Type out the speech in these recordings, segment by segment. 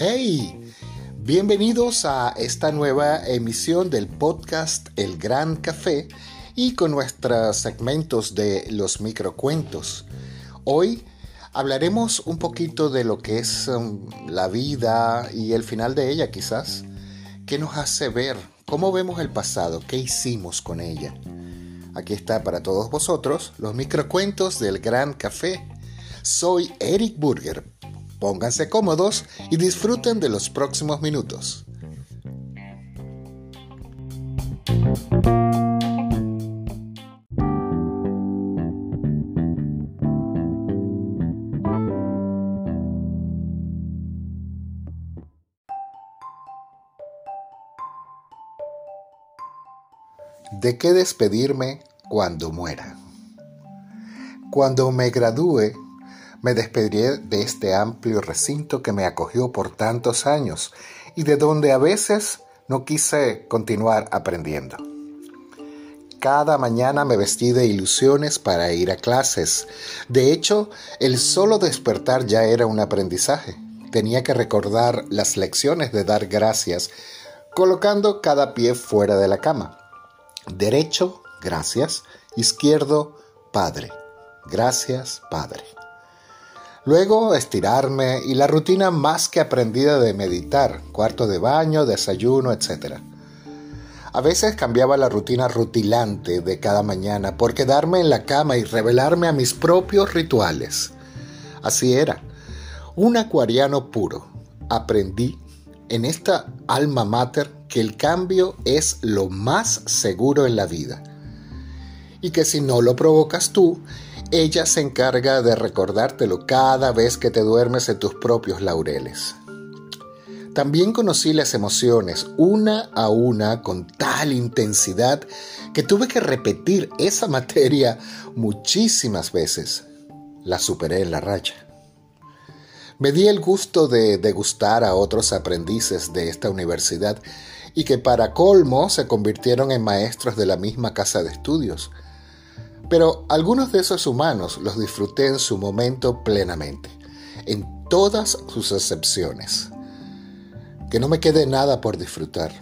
Hey, bienvenidos a esta nueva emisión del podcast El Gran Café y con nuestros segmentos de los microcuentos. Hoy hablaremos un poquito de lo que es um, la vida y el final de ella quizás. ¿Qué nos hace ver? ¿Cómo vemos el pasado? ¿Qué hicimos con ella? Aquí está para todos vosotros los microcuentos del Gran Café. Soy Eric Burger. Pónganse cómodos y disfruten de los próximos minutos. ¿De qué despedirme cuando muera? Cuando me gradúe, me despediré de este amplio recinto que me acogió por tantos años y de donde a veces no quise continuar aprendiendo. Cada mañana me vestí de ilusiones para ir a clases. De hecho, el solo despertar ya era un aprendizaje. Tenía que recordar las lecciones de dar gracias, colocando cada pie fuera de la cama. Derecho, gracias. Izquierdo, Padre. Gracias, Padre. Luego estirarme y la rutina más que aprendida de meditar, cuarto de baño, desayuno, etc. A veces cambiaba la rutina rutilante de cada mañana por quedarme en la cama y revelarme a mis propios rituales. Así era. Un acuariano puro. Aprendí en esta alma mater que el cambio es lo más seguro en la vida y que si no lo provocas tú, ella se encarga de recordártelo cada vez que te duermes en tus propios laureles. También conocí las emociones una a una con tal intensidad que tuve que repetir esa materia muchísimas veces. La superé en la raya. Me di el gusto de degustar a otros aprendices de esta universidad y que para colmo se convirtieron en maestros de la misma casa de estudios. Pero algunos de esos humanos los disfruté en su momento plenamente, en todas sus excepciones. Que no me quede nada por disfrutar.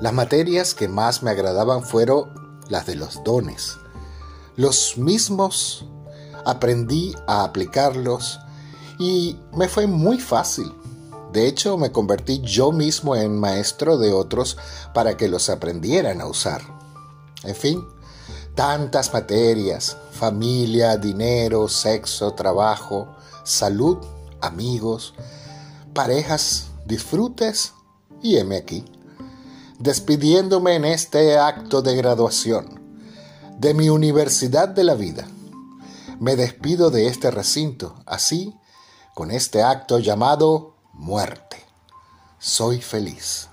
Las materias que más me agradaban fueron las de los dones. Los mismos aprendí a aplicarlos y me fue muy fácil. De hecho, me convertí yo mismo en maestro de otros para que los aprendieran a usar. En fin, tantas materias, familia, dinero, sexo, trabajo, salud, amigos, parejas, disfrutes y heme aquí, despidiéndome en este acto de graduación de mi universidad de la vida. Me despido de este recinto, así, con este acto llamado muerte. Soy feliz.